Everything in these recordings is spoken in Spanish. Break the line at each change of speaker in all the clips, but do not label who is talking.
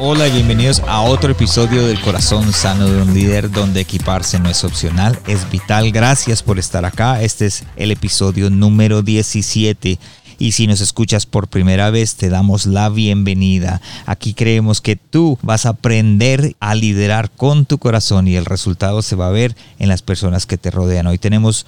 Hola y bienvenidos a otro episodio del Corazón Sano de un Líder donde equiparse no es opcional, es vital. Gracias por estar acá. Este es el episodio número 17. Y si nos escuchas por primera vez, te damos la bienvenida. Aquí creemos que tú vas a aprender a liderar con tu corazón y el resultado se va a ver en las personas que te rodean. Hoy tenemos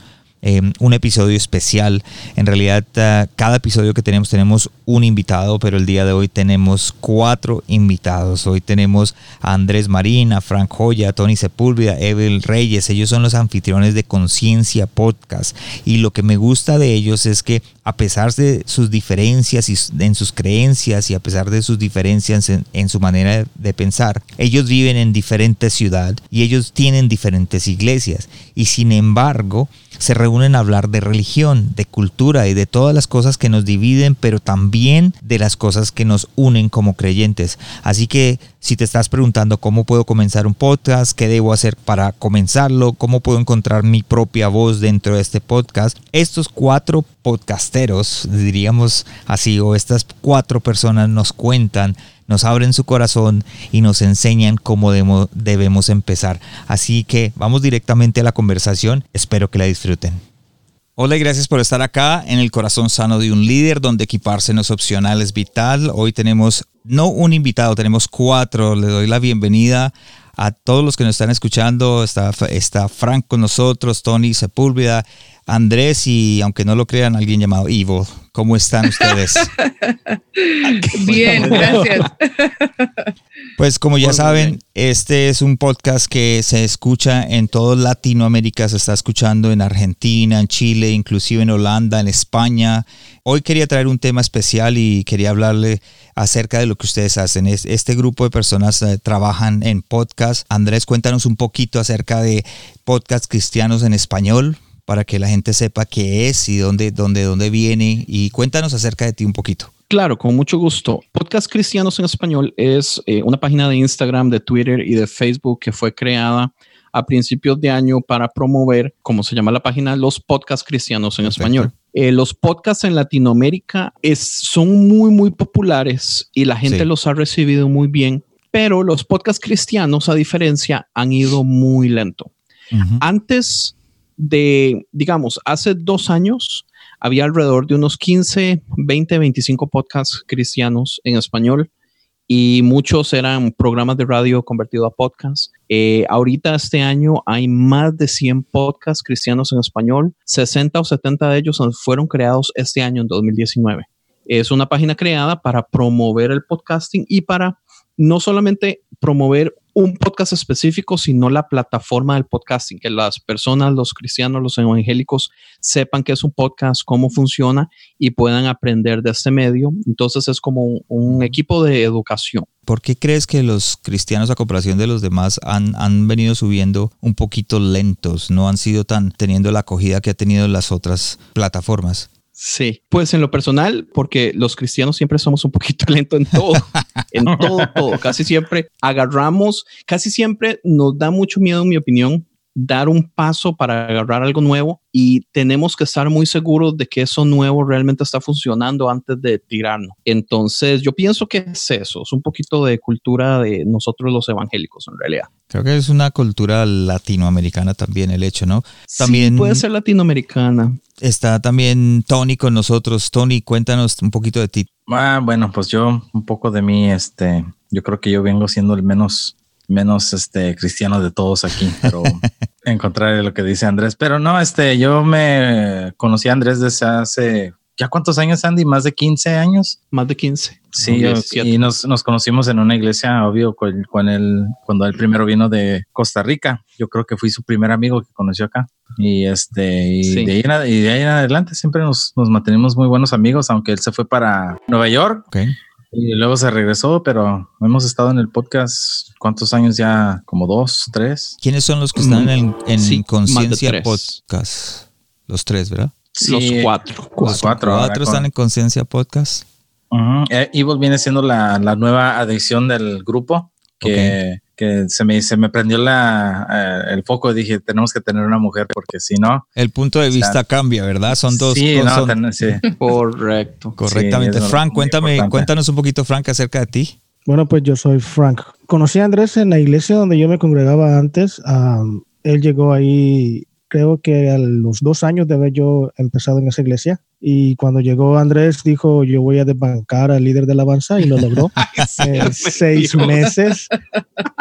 eh, un episodio especial. En realidad, uh, cada episodio que tenemos tenemos un invitado, pero el día de hoy tenemos cuatro invitados. Hoy tenemos a Andrés Marín, a Frank Joya, a Tony Sepúlveda, Evel Reyes. Ellos son los anfitriones de Conciencia Podcast. Y lo que me gusta de ellos es que a pesar de sus diferencias en sus creencias y a pesar de sus diferencias en, en su manera de pensar, ellos viven en diferentes ciudades y ellos tienen diferentes iglesias. Y sin embargo, se reúnen a hablar de religión, de cultura y de todas las cosas que nos dividen, pero también de las cosas que nos unen como creyentes. Así que si te estás preguntando cómo puedo comenzar un podcast, qué debo hacer para comenzarlo, cómo puedo encontrar mi propia voz dentro de este podcast, estos cuatro podcasteros, diríamos así, o estas cuatro personas nos cuentan nos abren su corazón y nos enseñan cómo debemos empezar. Así que vamos directamente a la conversación. Espero que la disfruten. Hola y gracias por estar acá en el corazón sano de un líder donde equiparse no es opcional, es vital. Hoy tenemos no un invitado, tenemos cuatro. Le doy la bienvenida a todos los que nos están escuchando. Está, está Frank con nosotros, Tony Sepúlveda, Andrés y aunque no lo crean, alguien llamado Ivo. ¿Cómo están ustedes?
bien, gracias.
Pues como ya saben, este es un podcast que se escucha en toda Latinoamérica, se está escuchando en Argentina, en Chile, inclusive en Holanda, en España. Hoy quería traer un tema especial y quería hablarle acerca de lo que ustedes hacen. Este grupo de personas eh, trabajan en podcast. Andrés, cuéntanos un poquito acerca de podcast cristianos en español para que la gente sepa qué es y dónde, dónde, dónde viene. Y cuéntanos acerca de ti un poquito.
Claro, con mucho gusto. Podcast Cristianos en Español es eh, una página de Instagram, de Twitter y de Facebook que fue creada a principios de año para promover, como se llama la página, los podcasts cristianos en español. Eh, los podcasts en Latinoamérica es, son muy, muy populares y la gente los ha recibido muy bien, pero los podcasts cristianos, a diferencia, han ido muy lento. Antes de, digamos, hace dos años había alrededor de unos 15, 20, 25 podcasts cristianos en español y muchos eran programas de radio convertidos a podcasts. Eh, ahorita este año hay más de 100 podcasts cristianos en español. 60 o 70 de ellos fueron creados este año, en 2019. Es una página creada para promover el podcasting y para no solamente promover un podcast específico, sino la plataforma del podcasting, que las personas, los cristianos, los evangélicos sepan que es un podcast, cómo funciona y puedan aprender de este medio. Entonces es como un, equipo de educación.
¿Por qué crees que los cristianos a comparación de los demás han, han venido subiendo un poquito lentos? No han sido tan teniendo la acogida que ha tenido las otras plataformas.
Sí, pues en lo personal, porque los cristianos siempre somos un poquito lentos en todo, en todo, todo. Casi siempre agarramos, casi siempre nos da mucho miedo, en mi opinión, dar un paso para agarrar algo nuevo y tenemos que estar muy seguros de que eso nuevo realmente está funcionando antes de tirarnos. Entonces, yo pienso que es eso, es un poquito de cultura de nosotros los evangélicos en realidad.
Creo que es una cultura latinoamericana también el hecho, ¿no? También
sí, puede ser latinoamericana.
Está también Tony con nosotros. Tony, cuéntanos un poquito de ti.
Ah, bueno, pues yo un poco de mí, este, yo creo que yo vengo siendo el menos menos este cristiano de todos aquí, pero en contrario lo que dice Andrés. Pero no, este, yo me conocí a Andrés desde hace, ¿ya cuántos años, Andy? ¿Más de 15 años?
Más de 15.
Sí, y nos, nos, conocimos en una iglesia, obvio, con, con él, cuando él primero vino de Costa Rica. Yo creo que fui su primer amigo que conoció acá. Y este, y, de, ahí en, y ahí en adelante siempre nos, nos mantenemos muy buenos amigos, aunque él se fue para Nueva York. Y luego se regresó, pero hemos estado en el podcast, ¿cuántos años ya? ¿Como dos, tres?
¿Quiénes son los que están en, en
Sí,
Conciencia. Podcast? Los tres, ¿verdad?
Los
Sí,
cuatro.
Los cuatro. ahora
¿Cuatro
con-
están en Conciencia Podcast?
Ujú. Eh, Evil viene siendo la, la nueva adicción del grupo que, que se, me, se me prendió la, eh, el foco y dije, tenemos que tener una mujer porque si no...
El punto de
O sea,
vista cambia, ¿verdad? Son dos.
Sí,
dos-
no,
son-
ten- sí.
Correcto.
correctamente.
Sí,
Frank, cuéntame,
importante.
cuéntanos un poquito, Frank, acerca de ti.
Bueno, pues yo soy Frank. Conocí a Andrés en la iglesia donde yo me congregaba antes. Am, él llegó ahí, creo que a los dos años de haber yo empezado en esa iglesia. Y cuando llegó Andrés, dijo, yo voy a desbancar al líder de alabanza y lo logró. en seis meses.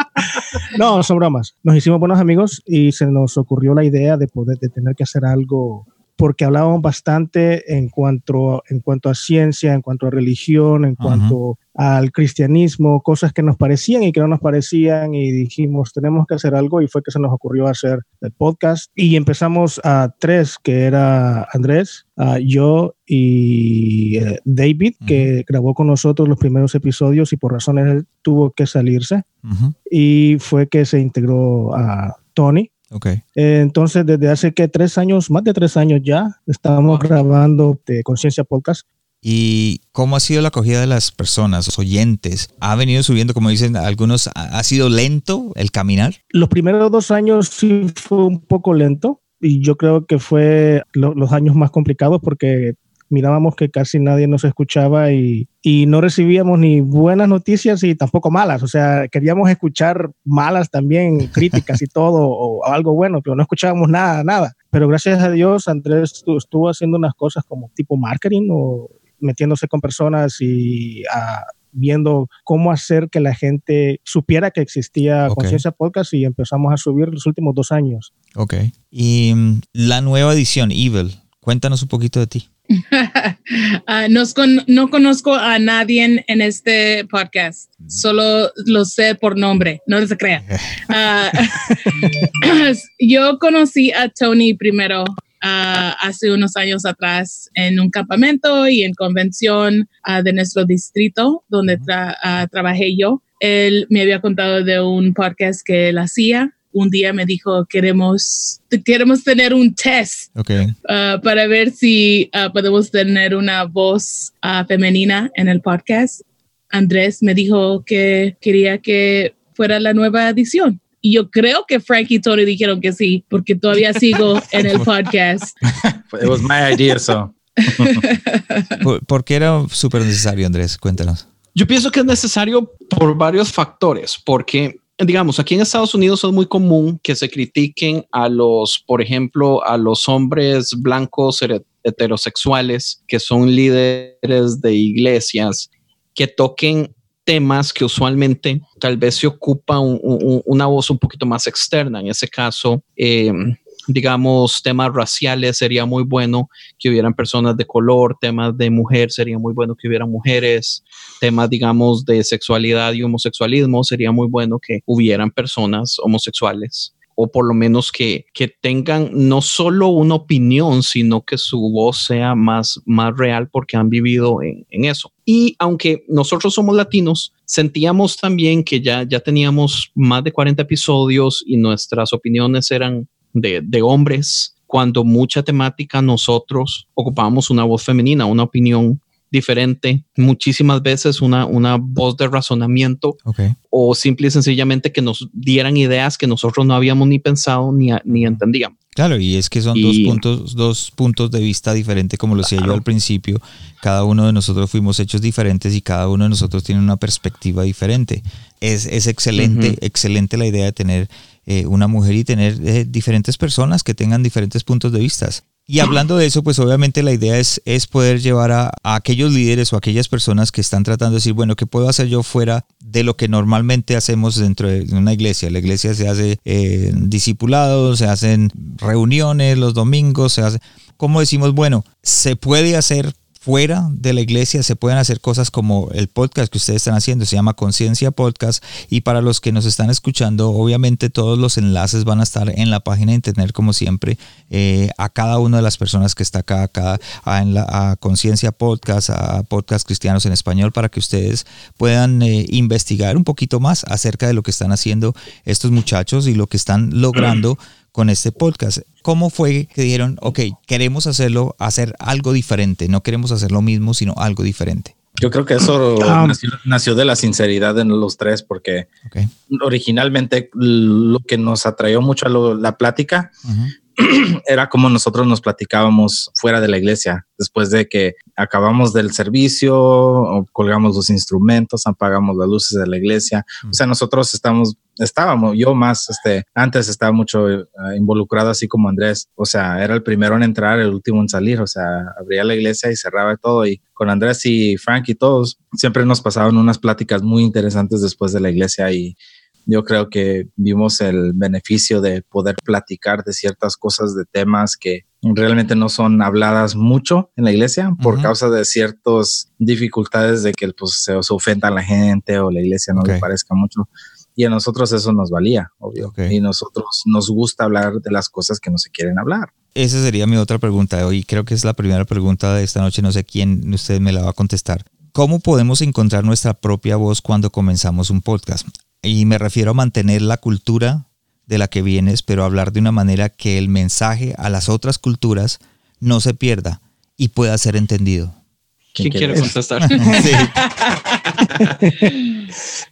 no, son bromas. Nos hicimos buenos amigos y se nos ocurrió la idea de poder de tener que hacer algo porque hablábamos bastante en cuanto, en cuanto a ciencia, en cuanto a religión, en cuanto al cristianismo, cosas que nos parecían y que no nos parecían y dijimos, tenemos que hacer algo y fue que se nos ocurrió hacer el podcast. Y empezamos a tres, que era Andrés, a yo y eh, David, que grabó con nosotros los primeros episodios y por razones él tuvo que salirse. Y fue que se integró a Tony.
Ok.
Eh, Entonces, desde hace que tres años, más de tres años ya, estamos grabando de Conciencia Podcast.
¿Y cómo ha sido la acogida de las personas, los oyentes? ¿Ha venido subiendo, como dicen algunos, ha ha sido lento el caminar?
Los primeros dos años sí fue un poco lento y yo creo que fue lo- los años más complicados porque mirábamos que casi nadie nos escuchaba y, y no recibíamos ni buenas noticias y tampoco malas. O sea, queríamos escuchar malas también, críticas y todo, o algo bueno, pero no escuchábamos nada, nada. Pero gracias a Dios, Andrés estu- estuvo haciendo unas cosas como tipo marketing o metiéndose con personas y ah, viendo cómo hacer que la gente supiera que existía. Conciencia Podcast y empezamos a subir los últimos dos años.
Ok. Y mm, la nueva edición, Evil, cuéntanos un poquito de ti.
Ah, nos con- no conozco a nadie en, en este podcast, solo lo sé por nombre, no se crea. Ah, yo conocí a Tony primero ah, hace unos años atrás en un campamento y en convención de nuestro distrito donde tra- trabajé yo. Él me había contado de un podcast que él hacía. Un día me dijo, queremos, queremos tener un test
Ok.
uh, para ver si uh, podemos tener una voz uh, femenina en el podcast. Andrés me dijo que quería que fuera la nueva edición. Y yo creo que Frank y Tony dijeron que sí, porque todavía sigo en el podcast.
It was my idea, so.
¿Por, por qué era súper necesario, Andrés? Cuéntanos.
Yo pienso que es necesario por varios factores, porque digamos, aquí en Estados Unidos es muy común que se critiquen a los, por ejemplo, a los hombres blancos heterosexuales que son líderes de iglesias que toquen temas que usualmente tal vez se ocupa un- un- una voz un poquito más externa. En ese caso, eh, digamos, temas raciales sería muy bueno que hubieran personas de color, temas de mujer sería muy bueno que hubieran mujeres, temas, digamos, de sexualidad y homosexualismo, sería muy bueno que hubieran personas homosexuales o por lo menos que, que tengan no solo una opinión, sino que su voz sea más, más real porque han vivido en, en eso. Y aunque nosotros somos latinos, sentíamos también que ya, ya teníamos más de 40 episodios y nuestras opiniones eran de, de hombres, cuando mucha temática nosotros ocupábamos una voz femenina, una opinión diferente, muchísimas veces una, una voz de razonamiento
Ok.
o simple y sencillamente que nos dieran ideas que nosotros no habíamos ni pensado ni, ni entendíamos.
Claro, y es que son
Y-
dos puntos, dos puntos de vista diferentes, como lo decía yo
Claro.
al principio. Cada uno de nosotros fuimos hechos diferentes y cada uno de nosotros tiene una perspectiva diferente. Es, es excelente,
Ujú.
excelente la idea de tener eh, una mujer y tener eh, diferentes personas que tengan diferentes puntos de vista. Y hablando de eso, pues obviamente la idea es, es poder llevar a, a aquellos líderes o aquellas personas que están tratando de decir, bueno, ¿qué puedo hacer yo fuera de lo que normalmente hacemos dentro de una iglesia? La iglesia se hace eh, discipulados, se hacen reuniones los domingos, se hace... ¿Cómo decimos, bueno, se puede hacer fuera de la iglesia se pueden hacer cosas como el podcast que ustedes están haciendo, se llama Conciencia Podcast y para los que nos están escuchando, obviamente todos los enlaces van a estar en la página de internet como siempre, eh, a cada una de las personas que está acá, a, cada, en la, Conciencia Podcast, a Podcast Cristianos en Español, para que ustedes puedan eh, investigar un poquito más acerca de lo que están haciendo estos muchachos y lo que están logrando con este podcast. ¿Cómo fue que dijeron, ok, queremos hacerlo, hacer algo diferente, no queremos hacer lo mismo, sino algo diferente?
Yo creo que eso ah. nació, de la sinceridad en los tres, porque originalmente lo que nos atrajo mucho a la plática era como nosotros nos platicábamos fuera de la iglesia, después de que acabamos del servicio, colgamos los instrumentos, apagamos las luces de la iglesia. O sea, nosotros estamos, estábamos, yo más, este, antes estaba mucho eh, involucrado así como Andrés. O sea, era el primero en entrar, el último en salir. O sea, abría la iglesia y cerraba todo. Y con Andrés y Frank y todos, siempre nos pasaban unas pláticas muy interesantes después de la iglesia y yo creo que vimos el beneficio de poder platicar de ciertas cosas, de temas que realmente no son habladas mucho en la iglesia por causa de ciertas dificultades de que pues, se, ofenda a la gente o la iglesia no le parezca mucho. Y a nosotros eso nos valía, obvio. Y nosotros nos gusta hablar de las cosas que no se quieren hablar.
Esa sería mi otra pregunta. Y creo que es la primera pregunta de esta noche. No sé quién usted me la va a contestar. ¿Cómo podemos encontrar nuestra propia voz cuando comenzamos un podcast? Y me refiero a mantener la cultura de la que vienes, pero hablar de una manera que el mensaje a las otras culturas no se pierda y pueda ser entendido.
¿Quién, quiere contestar?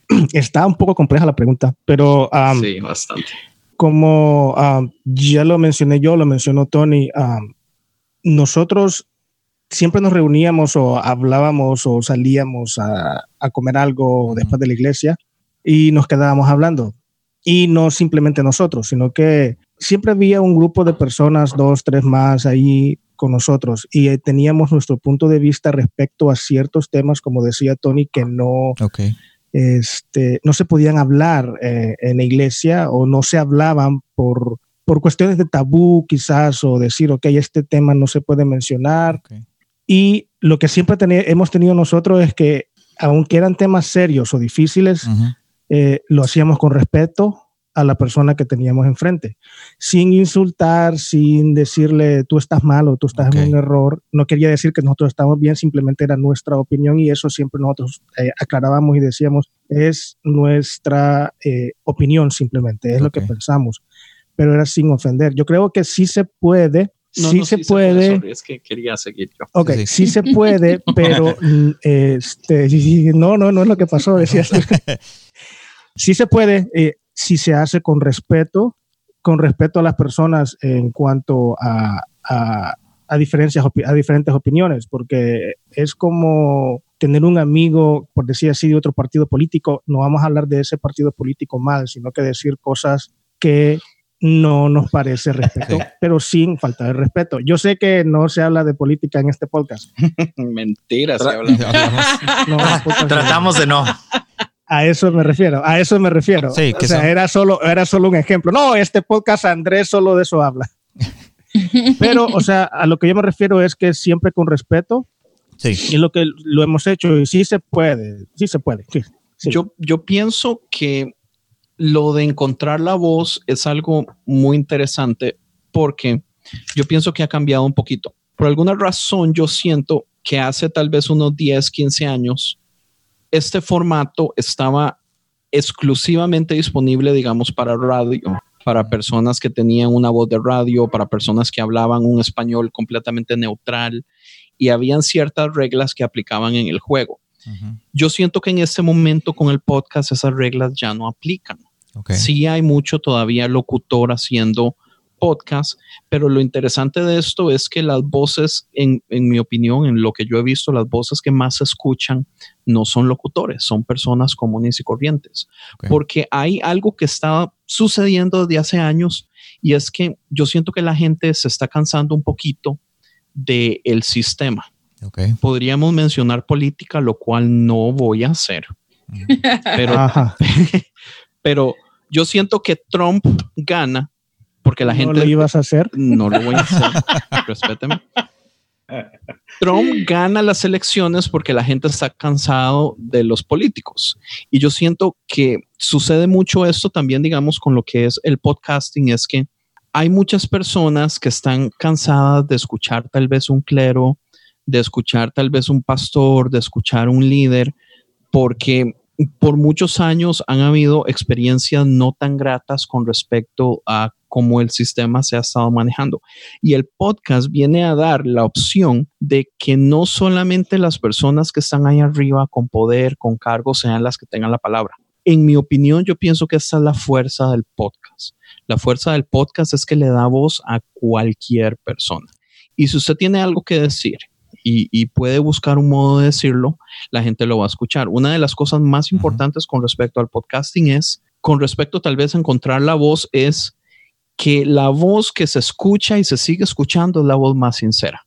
Está un poco compleja la pregunta, pero...
sí, bastante.
Como ya lo mencioné yo, lo mencionó Tony, nosotros siempre nos reuníamos o hablábamos o salíamos a, a comer algo después de la iglesia y nos quedábamos hablando. Y no simplemente nosotros, sino que siempre había un grupo de personas, dos, tres más ahí con nosotros y teníamos nuestro punto de vista respecto a ciertos temas, como decía Tony, que no, este, no se podían hablar eh, en la iglesia o no se hablaban por, por cuestiones de tabú quizás o decir, ok, este tema no se puede mencionar. Y lo que siempre hemos tenido nosotros es que, aunque eran temas serios o difíciles, eh, lo hacíamos con respeto a la persona que teníamos enfrente, sin insultar, sin decirle tú estás mal o tú estás en un error. No quería decir que nosotros estamos bien, simplemente era nuestra opinión y eso siempre nosotros eh, aclarábamos y decíamos es nuestra eh, opinión simplemente, es lo que pensamos, pero era sin ofender. Yo creo que sí se puede. sí, se puede.
es que quería seguir yo.
Ok, sí, se puede, pero mm, este, no, no, no es lo que pasó, decías. Sí se puede, eh, si se hace con respeto, con respeto a las personas en cuanto a, a, diferencias, a diferentes opiniones, porque es como tener un amigo, por decir así, de otro partido político, no vamos a hablar de ese partido político mal, sino que decir cosas que no nos parece respeto, pero sin falta de respeto. Yo sé que no se habla de política en este podcast.
Mentira, se habla.
Tratamos de no.
A eso me refiero, a eso me refiero. Sí, o sea, era solo, era solo un ejemplo. No, este podcast Andrés solo de eso habla. Pero, o sea, a lo que yo me refiero es que siempre con respeto. Sí. Y lo que lo hemos hecho y sí se puede, sí se puede.
Yo, yo pienso que lo de encontrar la voz es algo muy interesante porque yo pienso que ha cambiado un poquito. Por alguna razón yo siento que hace tal vez unos 10, 15 años este formato estaba exclusivamente disponible, digamos, para radio, para personas que tenían una voz de radio, para personas que hablaban un español completamente neutral y habían ciertas reglas que aplicaban en el juego. Yo siento que en este momento con el podcast esas reglas ya no aplican. Sí hay mucho todavía locutor haciendo podcast, pero lo interesante de esto es que las voces, en, mi opinión, en lo que yo he visto, las voces que más se escuchan no son locutores, son personas comunes y corrientes, porque hay algo que está sucediendo desde hace años y es que yo siento que la gente se está cansando un poquito del el sistema. Podríamos mencionar política, lo cual no voy a hacer. Pero, pero yo siento que Trump gana porque la gente...
¿No lo ibas a hacer?
No lo voy a hacer. Respéteme. Trump gana las elecciones porque la gente está cansado de los políticos. Y yo siento que sucede mucho esto también, digamos, con lo que es el podcasting, es que hay muchas personas que están cansadas de escuchar tal vez un clero, de escuchar tal vez un pastor, de escuchar un líder, porque por muchos años han habido experiencias no tan gratas con respecto a cómo el sistema se ha estado manejando. Y el podcast viene a dar la opción de que no solamente las personas que están ahí arriba con poder, con cargo, sean las que tengan la palabra. En mi opinión, yo pienso que esa es la fuerza del podcast. La fuerza del podcast es que le da voz a cualquier persona. Y si usted tiene algo que decir y, puede buscar un modo de decirlo, la gente lo va a escuchar. Una de las cosas más importantes con respecto al podcasting es, con respecto tal vez a encontrar la voz, es que la voz que se escucha y se sigue escuchando es la voz más sincera.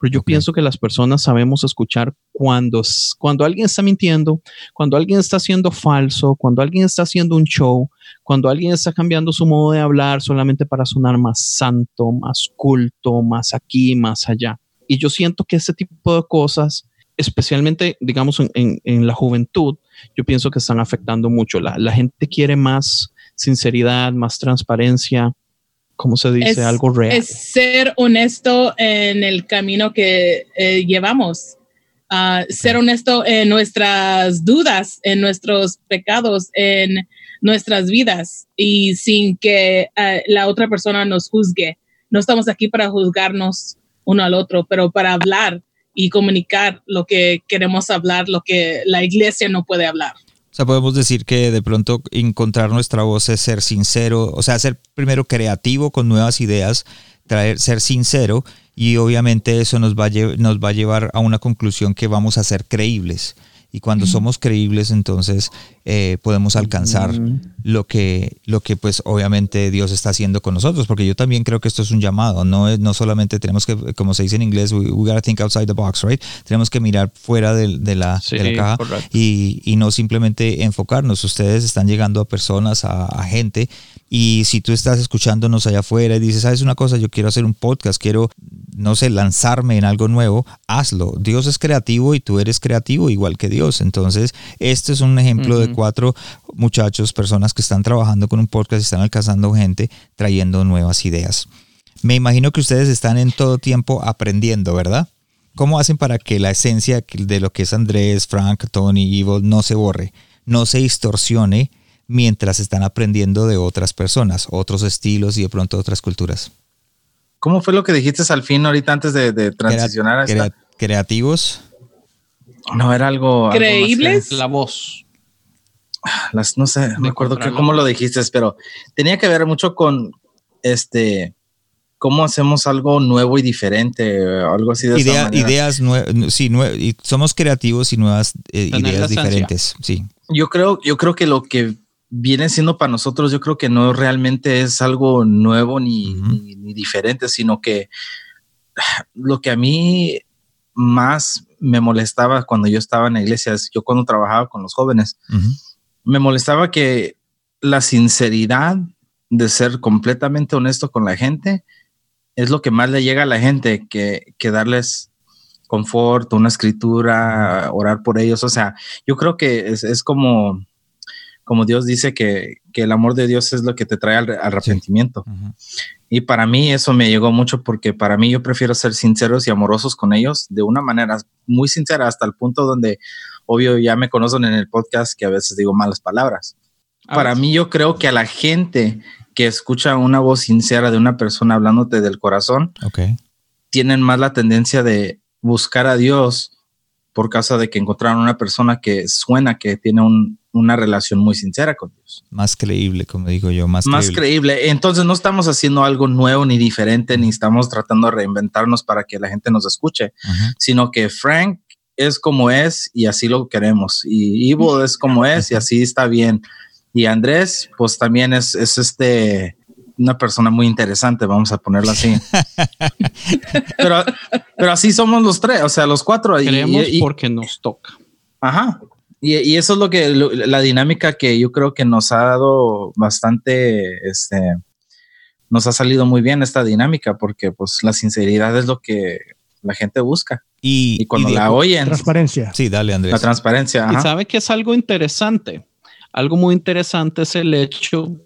Pero yo pienso que las personas sabemos escuchar cuando, cuando alguien está mintiendo, cuando alguien está haciendo falso, cuando alguien está haciendo un show, cuando alguien está cambiando su modo de hablar solamente para sonar más santo, más culto, más aquí, más allá. Y yo siento que ese tipo de cosas, especialmente, digamos, en, en, la juventud, yo pienso que están afectando mucho. La, la gente quiere más sinceridad, más transparencia, ¿cómo se dice? Algo real.
Es ser honesto en el camino que eh, llevamos. Uh, ser honesto en nuestras dudas, en nuestros pecados, en nuestras vidas y sin que uh, la otra persona nos juzgue. No estamos aquí para juzgarnos uno al otro, pero para hablar y comunicar lo que queremos hablar, lo que la iglesia no puede hablar
sea, podemos decir que de pronto encontrar nuestra voz es ser sincero, o sea, ser primero creativo con nuevas ideas, traer, ser sincero y obviamente eso nos va, a nos va a llevar a una conclusión que vamos a ser creíbles. Y cuando somos creíbles, entonces eh, podemos alcanzar lo que, lo que pues obviamente Dios está haciendo con nosotros, porque yo también creo que esto es un llamado, no, no solamente tenemos que, como se dice en inglés, we, gotta think outside the box, right? Tenemos que mirar fuera de, la, caja y, y, no simplemente enfocarnos. Ustedes están llegando a personas, a, a gente, y si tú estás escuchándonos allá afuera y dices, ¿sabes una cosa? Yo quiero hacer un podcast, quiero no sé, lanzarme en algo nuevo, hazlo. Dios es creativo y tú eres creativo igual que Dios. Entonces, este es un ejemplo de cuatro muchachos, personas que están trabajando con un podcast y están alcanzando gente, trayendo nuevas ideas. Me imagino que ustedes están en todo tiempo aprendiendo, ¿verdad? ¿Cómo hacen para que la esencia de lo que es Andrés, Frank, Tony, Ivo no se borre, no se distorsione mientras están aprendiendo de otras personas, otros estilos y de pronto otras culturas?
¿Cómo fue lo que dijiste al fin ahorita antes de, transicionar a esta?
Creativos.
No, era algo.
¿Creíbles?
la voz.
Las, no sé, no me acuerdo cómo lo dijiste, pero tenía que ver mucho con este cómo hacemos algo nuevo y diferente, algo así de
esa Ideas nuevas, sí, somos creativos y nuevas eh, ideas diferentes, sí.
Yo creo, yo creo que lo que viene siendo para nosotros, yo creo que no realmente es algo nuevo ni, diferente, sino que lo que a mí más me molestaba cuando yo estaba en la iglesia, es yo cuando trabajaba con los jóvenes, me molestaba que la sinceridad de ser completamente honesto con la gente es lo que más le llega a la gente que, que darles confort, una escritura, orar por ellos. O sea, yo creo que es, es como como Dios dice que, el amor de Dios es lo que te trae al arrepentimiento. Y para mí eso me llegó mucho porque para mí yo prefiero ser sinceros y amorosos con ellos de una manera muy sincera hasta el punto donde, obvio, ya me conocen en el podcast que a veces digo malas palabras. para mí yo creo que a la gente que escucha una voz sincera de una persona hablándote del corazón, tienen más la tendencia de buscar a Dios por causa de que encontraron una persona que suena que tiene un, una relación muy sincera con Dios.
Más creíble, como digo yo, más,
más creíble. Entonces no estamos haciendo algo nuevo ni diferente, ni estamos tratando de reinventarnos para que la gente nos escuche, sino que Frank es como es y así lo queremos. Y Ivo es como es y así está bien. Y Andrés, pues también es, es este una persona muy interesante, vamos a ponerlo así. pero, pero así somos los tres, o sea, los cuatro.
Creemos porque nos toca.
Ajá. Y, eso es lo que la dinámica que yo creo que nos ha dado bastante, este, nos ha salido muy bien esta dinámica porque pues la sinceridad es lo que la gente busca.
Y,
Y cuando
y
la oyen,
Transparencia.
Sí, dale, Andrés.
la transparencia.
Y sabe que es algo interesante. Algo muy interesante es el hecho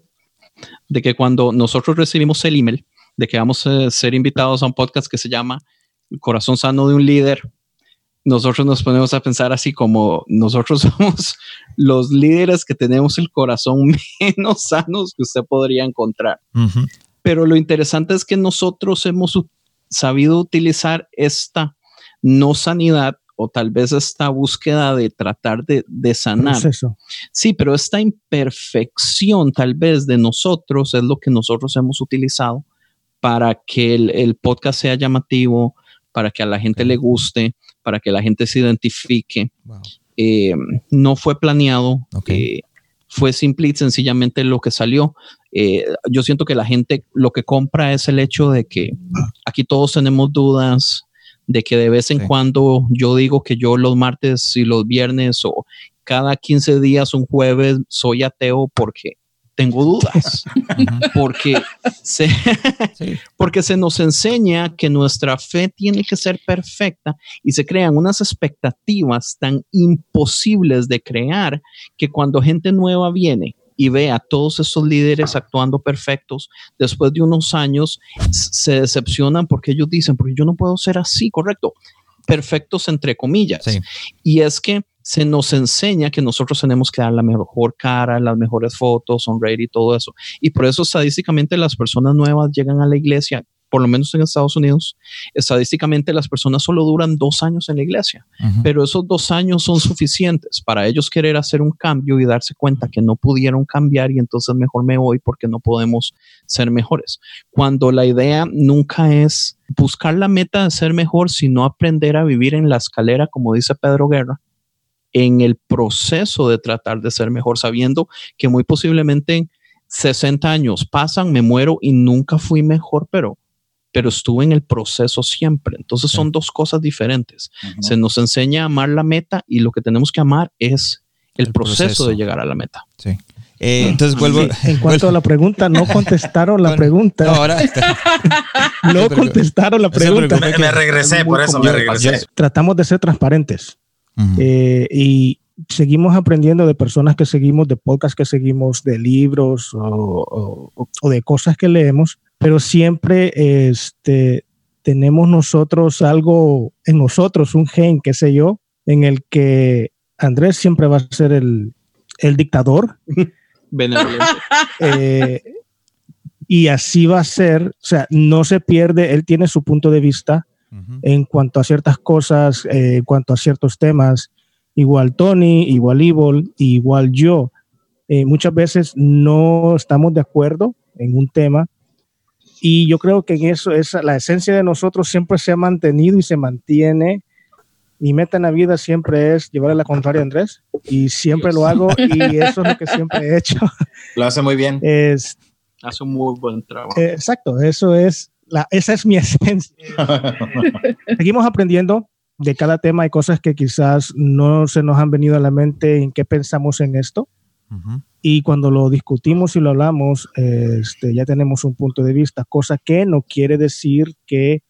de que cuando nosotros recibimos el email de que vamos a ser invitados a un podcast que se llama corazón sano de un líder, nosotros nos ponemos a pensar así como nosotros somos los líderes que tenemos el corazón menos sanos que usted podría encontrar. Pero lo interesante es que nosotros hemos sabido utilizar esta no sanidad o tal vez esta búsqueda de tratar de, de sanar.
Proceso.
Sí, pero esta imperfección tal vez de nosotros es lo que nosotros hemos utilizado para que el, el podcast sea llamativo, para que a la gente le guste, para que la gente se identifique.
Wow.
Eh, no fue planeado, eh, fue simple y sencillamente lo que salió. Eh, yo siento que la gente lo que compra es el hecho de que aquí todos tenemos dudas, de que de vez en
Sí.
cuando yo digo que yo los martes y los viernes o cada 15 días, un jueves, soy ateo porque tengo dudas, porque se,
Sí.
porque se nos enseña que nuestra fe tiene que ser perfecta y se crean unas expectativas tan imposibles de crear que cuando gente nueva viene y ve a todos estos líderes actuando perfectos, después de unos años se decepcionan porque ellos dicen, porque yo no puedo ser así, correcto, perfectos entre comillas.
Sí.
Y es que se nos enseña que nosotros tenemos que dar la mejor cara, las mejores fotos, sonreír y todo eso. Y por eso estadísticamente las personas nuevas llegan a la iglesia, por lo menos en Estados Unidos, estadísticamente las personas solo duran dos años en la iglesia, pero esos dos años son suficientes para ellos querer hacer un cambio y darse cuenta que no pudieron cambiar y entonces mejor me voy porque no podemos ser mejores. Cuando la idea nunca es buscar la meta de ser mejor, sino aprender a vivir en la escalera, como dice Pedro Guerra, en el proceso de tratar de ser mejor, sabiendo que muy posiblemente 60 años pasan, me muero y nunca fui mejor, pero, pero estuve en el proceso siempre. Entonces
Sí.
son dos cosas diferentes. Se nos enseña a amar la meta y lo que tenemos que amar es el,
El
proceso,
proceso.
de llegar a la meta.
Sí. Eh, entonces vuelvo.
Sí, en cuanto a la pregunta, no contestaron la
Bueno,
pregunta.
No, ahora.
No contestaron la pregunta.
Me, me regresé, por eso me regresé.
Tratamos de ser transparentes eh, y seguimos aprendiendo de personas que seguimos, de podcasts que seguimos, de libros o, o- o de cosas que leemos, pero siempre este, tenemos nosotros algo en nosotros, un gen, qué sé yo, en el que Andrés siempre va a ser el, el dictador. Eh, y así va a ser, o sea, no se pierde, él tiene su punto de vista en cuanto a ciertas cosas, eh, en cuanto a ciertos temas, igual Tony, igual Evil, igual yo. Eh, muchas veces no estamos de acuerdo en un tema y yo creo que en eso es la esencia de nosotros siempre se ha mantenido y se mantiene. Mi meta en la vida siempre es llevarle la contraria a Andrés y siempre lo hago y eso es lo que siempre he hecho.
Lo hace muy bien.
Es,
Hace un muy buen trabajo.
eh, exacto, eso es la, esa es mi esencia. Seguimos aprendiendo de cada tema. Hay cosas que quizás no se nos han venido a la mente en qué pensamos en esto. Y cuando lo discutimos y lo hablamos, este, ya tenemos un punto de vista, cosa que no quiere decir que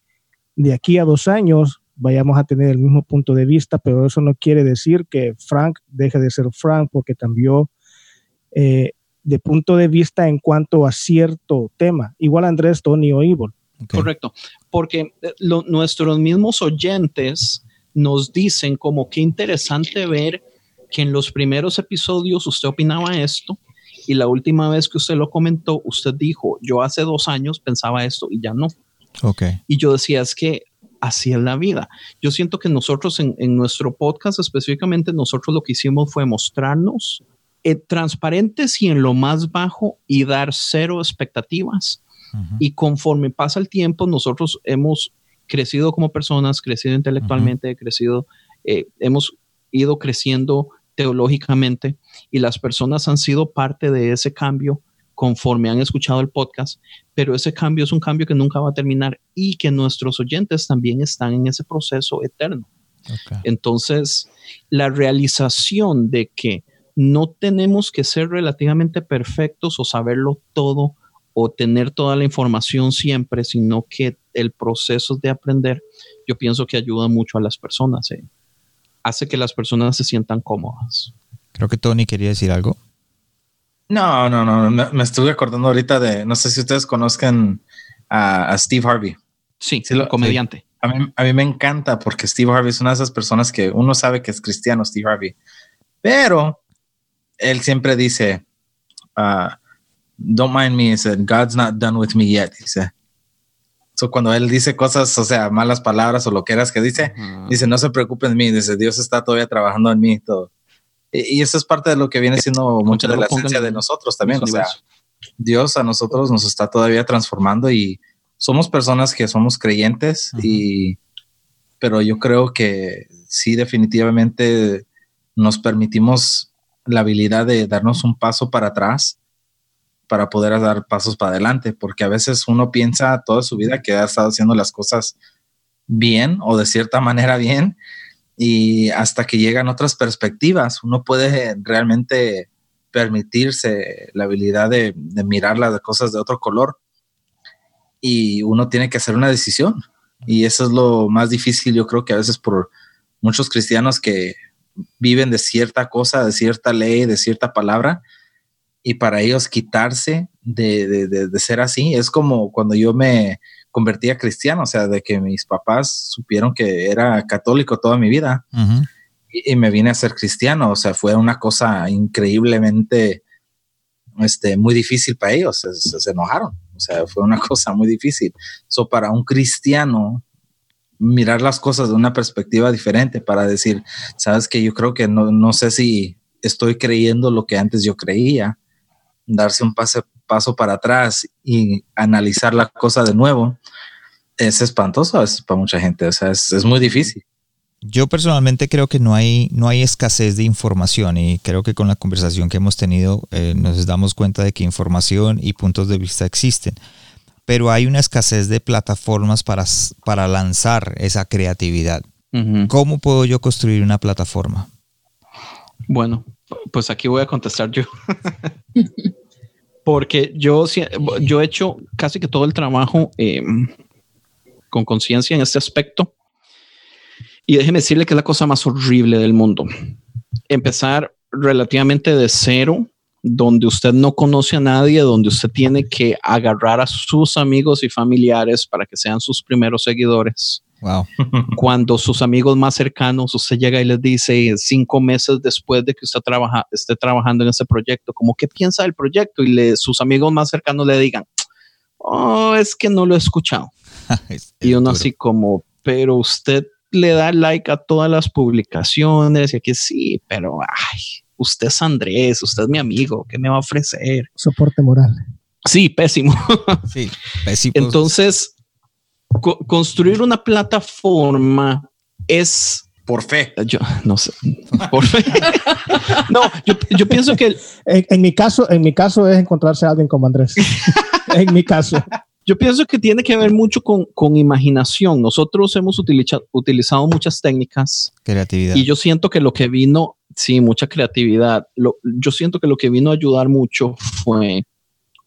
de aquí a dos años vayamos a tener el mismo punto de vista, pero eso no quiere decir que Frank deje de ser Frank porque cambió eh, de punto de vista en cuanto a cierto tema. Igual Andrés, Tony o Evil.
Ok.
Correcto, porque eh, lo- nuestros mismos oyentes nos dicen como qué interesante ver que en los primeros episodios usted opinaba esto y la última vez que usted lo comentó, usted dijo, yo hace dos años pensaba esto y ya no.
Ok.
Y yo decía, es que así es la vida. Yo siento que nosotros en, en nuestro podcast específicamente, nosotros lo que hicimos fue mostrarnos eh, transparentes y en lo más bajo y dar cero expectativas.
Ujú.
Y conforme pasa el tiempo, nosotros hemos crecido como personas, crecido intelectualmente, crecido, eh, hemos ido creciendo teológicamente y las personas han sido parte de ese cambio conforme han escuchado el podcast, pero ese cambio es un cambio que nunca va a terminar y que nuestros oyentes también están en ese proceso eterno. Entonces, la realización de que no tenemos que ser relativamente perfectos o saberlo todo o tener toda la información siempre, sino que el proceso de aprender, yo pienso que ayuda mucho a las personas. ¿eh? Hace que las personas se sientan cómodas.
Creo que Tony quería decir algo.
No, no, no, me, estuve acordando ahorita de, no sé si ustedes conozcan a, Steve Harvey.
Sí, sí lo, comediante.
A, mí, a mí me encanta porque Steve Harvey es una de esas personas que uno sabe que es cristiano, Steve Harvey, pero él siempre dice, uh, don't mind me, dice, God's not done with me yet, dice. So, cuando él dice cosas, o sea, malas palabras o lo que eras que dice, dice, no se preocupen de mí, dice, Dios está todavía trabajando en mí todo. Y, eso es parte de lo que viene siendo mucha de la esencia de nosotros también. O sea, Dios a nosotros nos está todavía transformando y somos personas que somos creyentes y, pero yo creo que sí, definitivamente nos permitimos la habilidad de darnos un paso para atrás para poder dar pasos para adelante, porque a veces uno piensa toda su vida que ha estado haciendo las cosas bien o de cierta manera bien, y hasta que llegan otras perspectivas, uno puede realmente permitirse la habilidad de, mirar las cosas de otro color y uno tiene que hacer una decisión. Y eso es lo más difícil, yo creo que a veces por muchos cristianos que viven de cierta cosa, de cierta ley, de cierta palabra, y para ellos quitarse de, de, ser así es como cuando yo me convertí a cristiano, o sea, de que mis papás supieron que era católico toda mi vida y, me vine a ser cristiano, o sea, fue una cosa increíblemente, este, muy difícil para ellos, se, se enojaron, o sea, fue una cosa muy difícil. So, para un cristiano, mirar las cosas de una perspectiva diferente para decir, sabes que yo creo que no, no sé si estoy creyendo lo que antes yo creía darse un paso, paso para atrás y analizar la cosa de nuevo, es espantoso es para mucha gente. O sea, es, muy difícil.
Yo personalmente creo que no hay, no hay escasez de información y creo que con la conversación que hemos tenido eh, nos damos cuenta de que información y puntos de vista existen. Pero hay una escasez de plataformas para, para lanzar esa creatividad. ¿Cómo puedo yo construir una plataforma?
Bueno, pues aquí voy a contestar yo. Porque yo, yo he hecho casi que todo el trabajo em, con conciencia en este aspecto. Y déjeme decirle que es la cosa más horrible del mundo. Empezar relativamente de cero, donde usted no conoce a nadie, donde usted tiene que agarrar a sus amigos y familiares para que sean sus primeros seguidores Cuando sus amigos más cercanos, usted llega y les dice cinco meses después de que usted trabaja, esté trabajando en ese proyecto, como qué piensa del proyecto y le, sus amigos más cercanos le digan, oh, es que no lo he escuchado. y uno así como, pero usted le da like a todas las publicaciones y aquí sí, pero ay, usted es Andrés, usted es mi amigo, ¿qué me va a ofrecer?
Soporte moral.
Sí, pésimo. sí, pésimo. Entonces, construir una plataforma es...
Por fe.
Yo no sé. Por fe. no, yo, pienso que...
En, mi caso, en mi caso es encontrarse a alguien como Andrés. en mi caso.
Yo pienso que tiene que ver mucho con, con imaginación. Nosotros hemos utilizado muchas técnicas.
Creatividad.
Y yo siento que lo que vino, sí, mucha creatividad. yo siento que lo que vino a ayudar mucho fue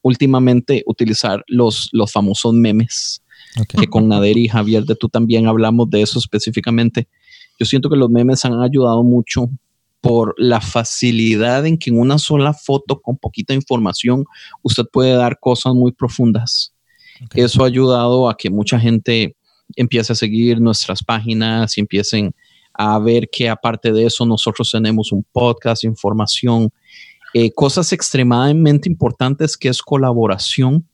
últimamente utilizar los, los famosos memes que con Nader y Javier de tú también hablamos de eso específicamente. Yo siento que los memes han ayudado mucho por la facilidad en que en una sola foto con poquita información usted puede dar cosas muy profundas. Eso ha ayudado a que mucha gente empiece a seguir nuestras páginas y empiecen a ver que aparte de eso nosotros tenemos un podcast, información, eh, cosas extremadamente importantes que es colaboración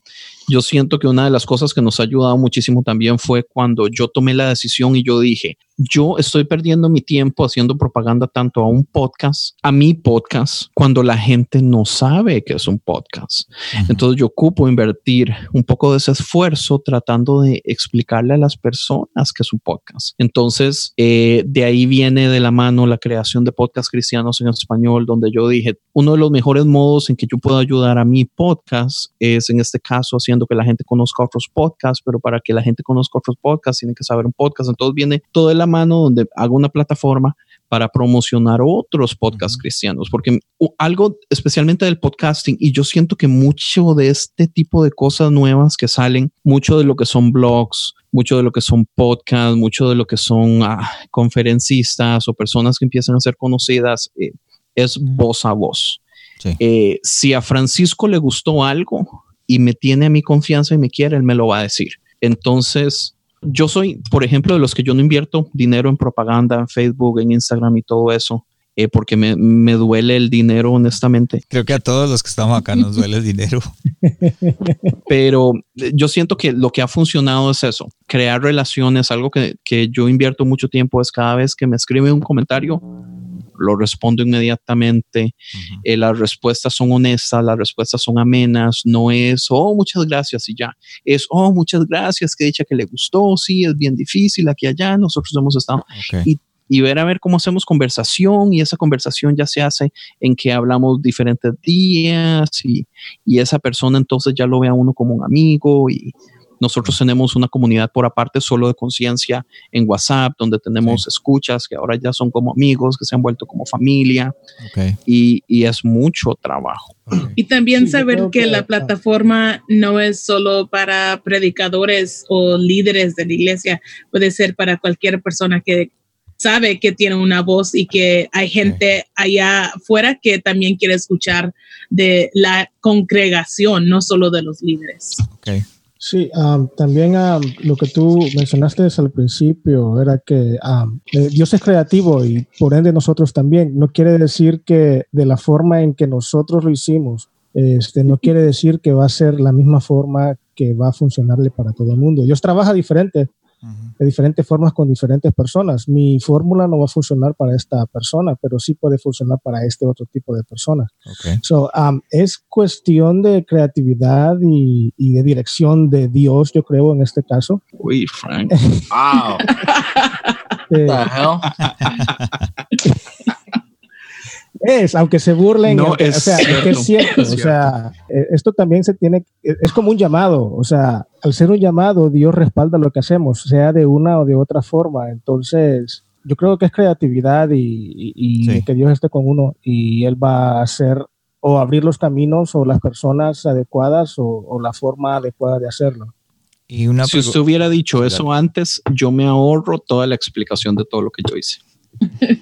yo siento que una de las cosas que nos ha ayudado muchísimo también fue cuando yo tomé la decisión y yo dije, yo estoy perdiendo mi tiempo haciendo propaganda tanto a un podcast, a mi podcast, cuando la gente no sabe que es un podcast. Entonces yo ocupo invertir un poco de ese esfuerzo tratando de explicarle a las personas que es un podcast. Entonces, eh, de ahí viene de la mano la creación de podcasts cristianos en español, donde yo dije, uno de los mejores modos en que yo puedo ayudar a mi podcast es en este caso haciendo que la gente conozca otros podcasts, pero para que la gente conozca otros podcasts tiene que saber un podcast. Entonces viene todo el mano donde hago una plataforma para promocionar otros podcasts cristianos, porque algo especialmente del podcasting, y yo siento que mucho de este tipo de cosas nuevas que salen, mucho de lo que son blogs, mucho de lo que son podcasts, mucho de lo que son ah, conferencistas o personas que empiezan a ser conocidas, eh, es voz a voz. Eh, si a Francisco le gustó algo y me tiene a mi confianza y me quiere, él me lo va a decir. Entonces, yo soy, por ejemplo, de los que yo no invierto dinero en propaganda, en Facebook, en Instagram y todo eso. Eh, porque me, me, duele el dinero, honestamente.
Creo que a todos los que estamos acá nos duele el dinero.
Pero eh, yo siento que lo que ha funcionado es eso, crear relaciones, algo que, que yo invierto mucho tiempo es cada vez que me escribe un comentario, lo respondo inmediatamente. Eh, las respuestas son honestas, las respuestas son amenas, no es, oh, muchas gracias y ya. Es, oh, muchas gracias, que dicha que le gustó, sí, es bien difícil aquí allá, nosotros hemos estado. Y, y ver a ver cómo hacemos conversación y esa conversación ya se hace en que hablamos diferentes días y, y esa persona entonces ya lo ve a uno como un amigo y, nosotros tenemos una comunidad por aparte solo de conciencia en WhatsApp, donde tenemos escuchas que ahora ya son como amigos, que se han vuelto como familia. Y, y, es mucho trabajo.
Y también saber que, la plataforma no es solo para predicadores o líderes de la iglesia, puede ser para cualquier persona que sabe que tiene una voz y que hay gente allá afuera que también quiere escuchar de la congregación, no solo de los líderes.
Okay.
Sí, también lo que tú mencionaste el principio era que eh, Dios es creativo y por ende nosotros también. No quiere decir que de la forma en que nosotros lo hicimos, este, no quiere decir que va a ser la misma forma que va a funcionarle para todo el mundo. Dios trabaja diferente de diferentes formas con diferentes personas. Mi fórmula no va a funcionar para esta persona, pero sí puede funcionar para este otro tipo de personas. So, um, es cuestión de creatividad y, y, de dirección de Dios, yo creo, en este caso.
Uy, Frank.
wow.
What the hell? es, aunque se burlen,
no,
es,
o sea, cierto,
es cierto, o sea, eh, esto también se tiene, es como un llamado, o sea, al ser un llamado, Dios respalda lo que hacemos, sea de una o de otra forma, entonces yo creo que es creatividad y, y sí. que Dios esté con uno y Él va a hacer o abrir los caminos o las personas adecuadas o, o la forma adecuada de hacerlo.
Y una si usted hubiera dicho eso antes, yo me ahorro toda la explicación de todo lo que yo hice.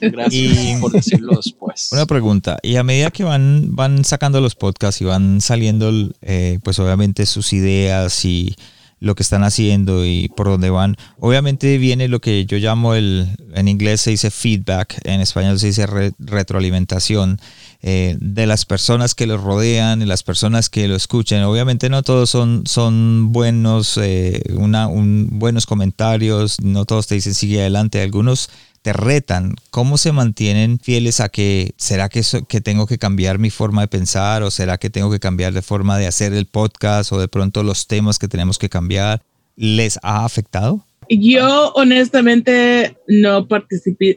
Gracias por decirlo después.
Una pregunta, y a medida que van, van sacando los podcasts y van saliendo, eh, pues obviamente sus ideas y lo que están haciendo y por dónde van, obviamente viene lo que yo llamo el, en inglés se dice feedback, en español se dice re, retroalimentación. Eh, de las personas que lo rodean y las personas que lo escuchan. Obviamente no todos son, son buenos, eh, una, un, buenos comentarios, no todos te dicen sigue adelante, algunos te retan, ¿cómo se mantienen fieles a que será que, tengo que cambiar mi forma de pensar o será que tengo que cambiar de forma de hacer el podcast o de pronto los temas que tenemos que cambiar? ¿Les ha afectado?
Yo honestamente no,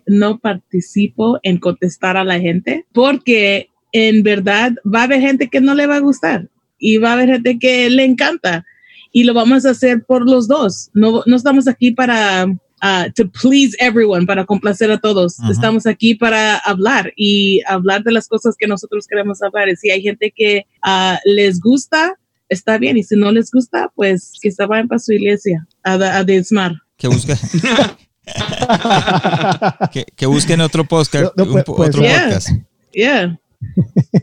no participo en contestar a la gente porque en verdad va a haber gente que no le va a gustar y va a haber gente que le encanta y lo vamos a hacer por los dos. No, no estamos aquí para uh, to please everyone, para complacer a todos. Uh -huh. Estamos aquí para hablar y hablar de las cosas que nosotros queremos hablar. Y si hay gente que uh, les gusta, está bien. Y si no les gusta, pues que se vayan para su iglesia a, a desmar.
Que busquen. que, que, busquen otro podcast. No, no, pues, un, otro
yeah,
podcast.
Yeah.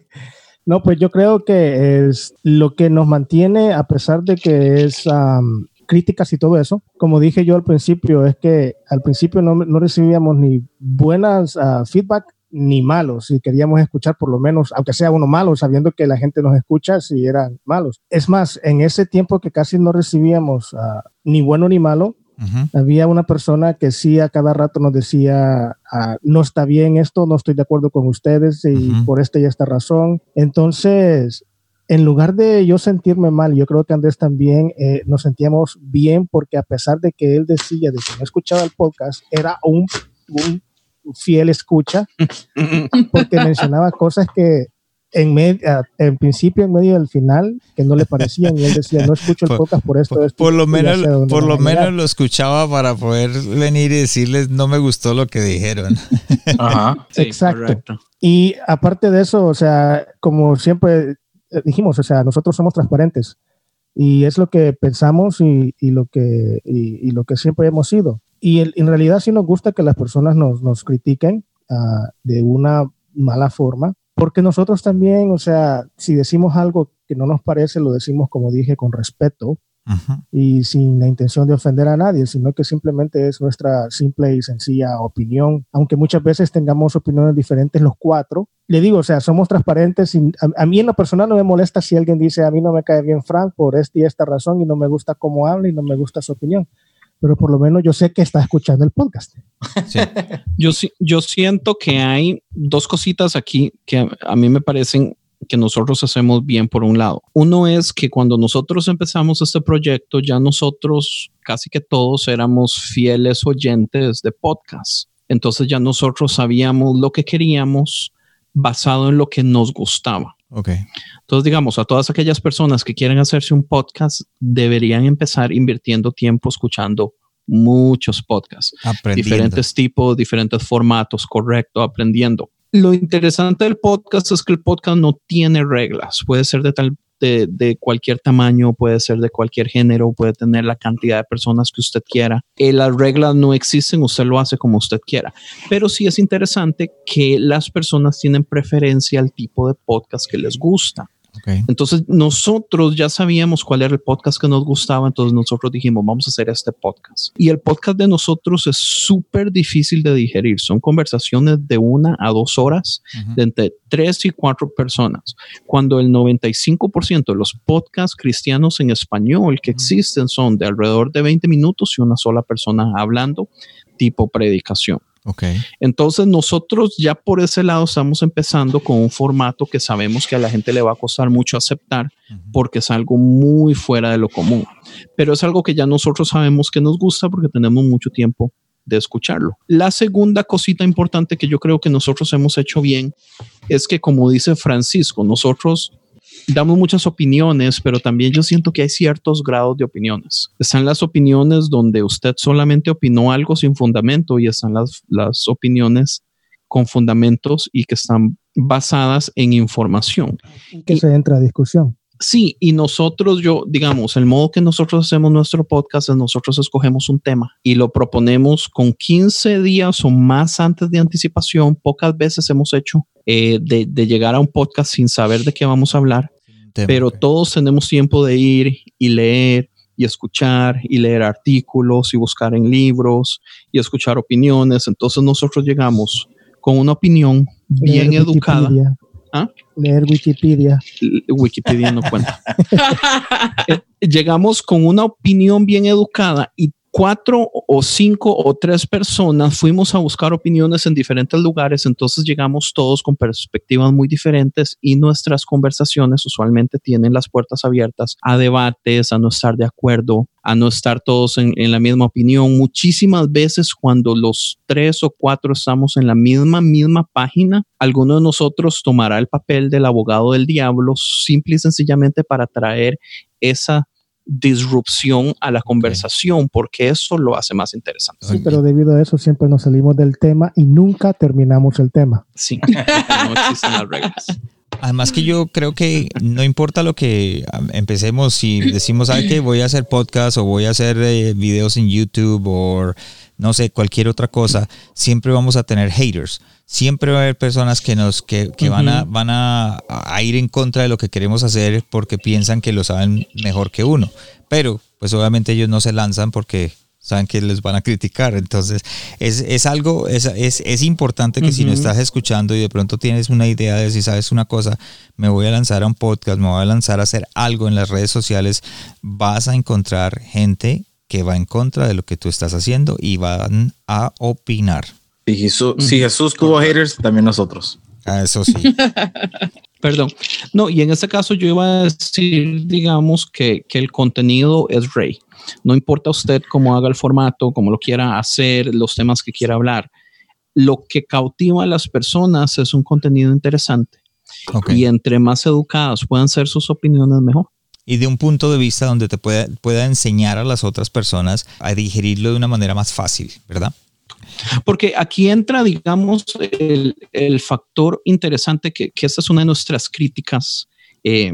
No, pues yo creo que es lo que nos mantiene, a pesar de que es um, críticas y todo eso. Como dije yo al principio, es que al principio no, no recibíamos ni buenas uh, feedback ni malos y queríamos escuchar por lo menos, aunque sea uno malo, sabiendo que la gente nos escucha si eran malos. Es más, en ese tiempo que casi no recibíamos uh, ni bueno ni malo, Uh -huh. Había una persona que sí a cada rato nos decía, uh, no está bien esto, no estoy de acuerdo con ustedes y uh -huh. por esta y esta razón. Entonces, en lugar de yo sentirme mal, yo creo que Andrés también eh, nos sentíamos bien porque a pesar de que él decía de que no escuchaba el podcast, era un, un fiel escucha porque mencionaba cosas que en, medio, en principio, en medio del final, que no le parecían, y él decía, no escucho el podcast por esto.
Por, por lo menos, por lo, menos lo escuchaba para poder venir y decirles, no me gustó lo que dijeron.
Ajá, exacto. Y aparte de eso, o sea, como siempre dijimos, o sea, nosotros somos transparentes y es lo que pensamos y, y lo, que, y, lo que siempre hemos sido. Y en realidad sí nos gusta que las personas nos, nos critiquen uh, de una mala forma, porque nosotros también, o sea, si decimos algo que no nos parece, lo decimos, como dije, con respeto y sin la intención de ofender a nadie, sino que simplemente es nuestra simple y sencilla opinión, aunque muchas veces tengamos opiniones diferentes los cuatro. Le digo, o sea, somos transparentes. Y a, mí en lo personal no me molesta si alguien dice, a mí no me cae bien Frank por esta y esta razón y no me gusta cómo habla y no me gusta su opinión pero por lo menos yo sé que está escuchando el podcast.
yo, yo siento que hay dos cositas aquí que a, mí me parecen que nosotros hacemos bien por un lado. Uno es que cuando nosotros empezamos este proyecto, ya nosotros casi que todos éramos fieles oyentes de podcast. Entonces ya nosotros sabíamos lo que queríamos basado en lo que nos gustaba.
Okay.
Entonces, digamos, a todas aquellas personas que quieren hacerse un podcast, deberían empezar invirtiendo tiempo escuchando muchos podcasts, diferentes tipos, diferentes formatos, correcto, aprendiendo. Lo interesante del podcast es que el podcast no tiene reglas, puede ser de tal de, cualquier tamaño, puede ser de cualquier género, puede tener la cantidad de personas que usted quiera. Eh, las reglas no existen, usted lo hace como usted quiera. Pero sí es interesante que las personas tienen preferencia al tipo de podcast que les gusta. Entonces nosotros ya sabíamos cuál era el podcast que nos gustaba, entonces nosotros dijimos, vamos a hacer este podcast. Y el podcast de nosotros es súper difícil de digerir, son conversaciones de una a dos horas de entre tres y cuatro personas, cuando el 95% de los podcasts cristianos en español que existen son de alrededor de 20 minutos y una sola persona hablando tipo predicación.
Okay.
Entonces nosotros ya por ese lado estamos empezando con un formato que sabemos que a la gente le va a costar mucho aceptar porque es algo muy fuera de lo común, pero es algo que ya nosotros sabemos que nos gusta porque tenemos mucho tiempo de escucharlo. La segunda cosita importante que yo creo que nosotros hemos hecho bien es que como dice Francisco, nosotros damos muchas opiniones, pero también yo siento que hay ciertos grados de opiniones. Están las opiniones donde usted solamente opinó algo sin fundamento y están las, las opiniones con fundamentos y que están basadas en información.
Que se entra a discusión.
Sí, y nosotros, yo, digamos, el modo que nosotros hacemos nuestro podcast es nosotros escogemos un tema y lo proponemos con 15 días o más antes de anticipación. Pocas veces hemos hecho eh, de, de, llegar a un podcast sin saber de qué vamos a hablar, pero todos tenemos tiempo de ir y leer y escuchar y leer artículos y buscar en libros y escuchar opiniones. Entonces nosotros llegamos con una opinión bien educada.
¿Ah? Leer Wikipedia.
Wikipedia no cuenta. Eh, llegamos con una opinión bien educada y cuatro o cinco o tres personas fuimos a buscar opiniones en diferentes lugares, entonces llegamos todos con perspectivas muy diferentes y nuestras conversaciones usualmente tienen las puertas abiertas a debates, a no estar de acuerdo, a no estar todos en, la misma opinión. Muchísimas veces cuando los tres o cuatro estamos en la misma, misma página, alguno de nosotros tomará el papel del abogado del diablo simple y sencillamente para traer esa disrupción a la conversación, porque eso lo hace más interesante.
Sí, pero debido a eso siempre nos salimos del tema y nunca terminamos el tema.
Sí, no existen las reglas.
Además que yo creo que no importa lo que empecemos, si decimos, ¿sabes que Voy a hacer podcast o voy a hacer eh, videos en YouTube o no sé, cualquier otra cosa, siempre vamos a tener haters. Siempre va a haber personas que nos que, que van, a, van a, a, ir en contra de lo que queremos hacer porque piensan que lo saben mejor que uno. Pero, pues obviamente ellos no se lanzan porque saben que les van a criticar. Entonces, es, es algo, es, es, es, importante que si no estás escuchando y de pronto tienes una idea de si sabes una cosa, me voy a lanzar a un podcast, me voy a lanzar a hacer algo en las redes sociales, vas a encontrar gente que va en contra de lo que tú estás haciendo y van a opinar.
Si Jesús, si Jesús tuvo haters, también nosotros.
Ah, eso sí.
Perdón. No, y en este caso yo iba a decir, digamos, que, que, el contenido es rey. No importa usted cómo haga el formato, cómo lo quiera hacer, los temas que quiera hablar. Lo que cautiva a las personas es un contenido interesante. Y entre más educadas puedan ser sus opiniones, mejor.
Y de un punto de vista donde te pueda, pueda enseñar a las otras personas a digerirlo de una manera más fácil, ¿verdad?
Porque aquí entra, digamos, el, el factor interesante que, que, esta es una de nuestras críticas. Eh,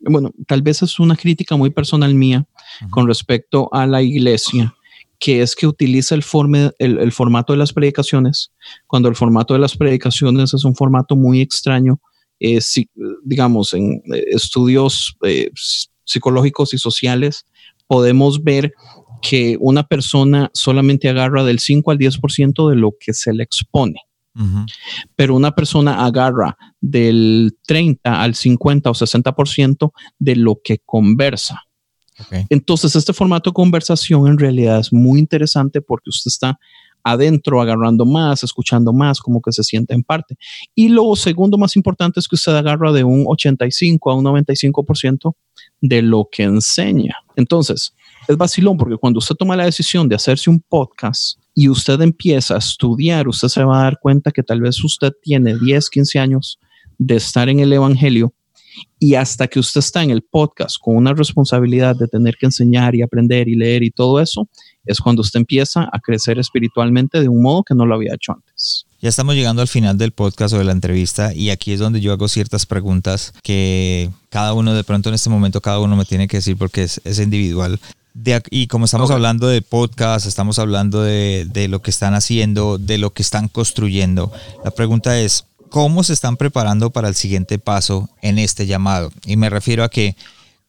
bueno, tal vez es una crítica muy personal mía uh -huh. con respecto a la iglesia, que es que utiliza el, forme, el, el, formato de las predicaciones, cuando el formato de las predicaciones es un formato muy extraño, eh, si, digamos, en eh, estudios eh, psicológicos y sociales, podemos ver que una persona solamente agarra del 5 al 10% de lo que se le expone. Uh -huh. Pero una persona agarra del 30 al 50 o 60% de lo que conversa. Okay. Entonces, este formato de conversación en realidad es muy interesante porque usted está adentro agarrando más, escuchando más, como que se siente en parte. Y lo segundo más importante es que usted agarra de un 85 a un 95% de lo que enseña. Entonces, es vacilón porque cuando usted toma la decisión de hacerse un podcast y usted empieza a estudiar, usted se va a dar cuenta que tal vez usted tiene 10, 15 años de estar en el Evangelio y hasta que usted está en el podcast con una responsabilidad de tener que enseñar y aprender y leer y todo eso, es cuando usted empieza a crecer espiritualmente de un modo que no lo había hecho antes.
Ya estamos llegando al final del podcast o de la entrevista y aquí es donde yo hago ciertas preguntas que cada uno de pronto en este momento cada uno me tiene que decir porque es, es individual. De, y como estamos okay. hablando de podcast, estamos hablando de, de lo que están haciendo, de lo que están construyendo, la pregunta es, ¿cómo se están preparando para el siguiente paso en este llamado? Y me refiero a que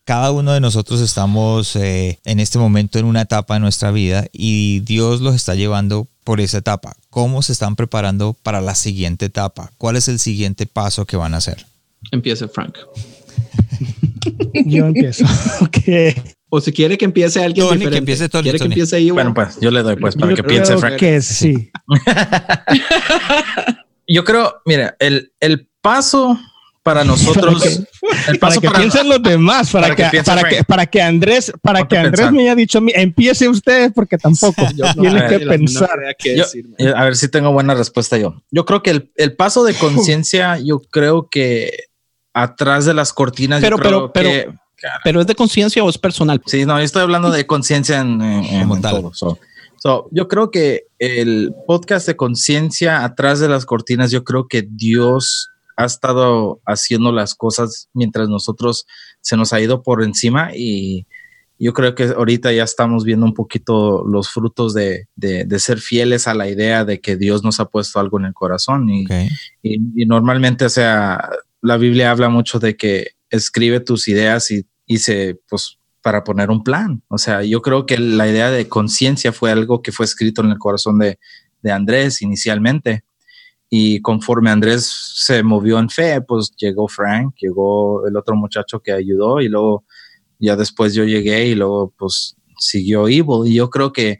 cada uno de nosotros estamos eh, en este momento en una etapa de nuestra vida y Dios los está llevando por esa etapa. ¿Cómo se están preparando para la siguiente etapa? ¿Cuál es el siguiente paso que van a hacer?
Empiece Frank.
Yo empiezo. Okay.
O si quiere que empiece alguien
Tony,
diferente.
que empiece Tony,
¿Quiere
Tony.
que empiece ahí?
Bueno, pues yo le doy pues para
Yo
que piense Frank.
que sí.
Yo creo, mira, el, el paso para nosotros, el
para
paso
que piensen los demás, para,
para
que,
que
para, que, para que Andrés, para
Ponte
que Andrés
pensar.
me haya dicho a mí, empiece usted porque tampoco
Yo no
tiene que
no
pensar.
Yo- A ver si tengo buena respuesta yo. Yo creo que el, el paso de conciencia, yo creo que atrás de las cortinas,
Pero-
yo creo
pero-
que-
¿Pero es de conciencia o es personal?
Sí, no, yo estoy hablando de conciencia en, en- en todo. So, so, yo creo que el podcast de conciencia atrás de las cortinas, yo creo que Dios ha estado haciendo las cosas mientras nosotros se nos ha ido por encima y yo creo que ahorita ya estamos viendo un poquito los frutos de, de- de ser fieles a la idea de que Dios nos ha puesto algo en el corazón y,
Okay.
y, y normalmente, o sea, la Biblia habla mucho de que escribe tus ideas y, y se, pues, para poner un plan. O sea, yo creo que la idea de conciencia fue algo que fue escrito en el corazón de, de Andrés inicialmente. Y conforme Andrés se movió en fe, pues llegó Frank, llegó el otro muchacho que ayudó y luego ya después yo llegué y luego pues siguió Evil. Y yo creo que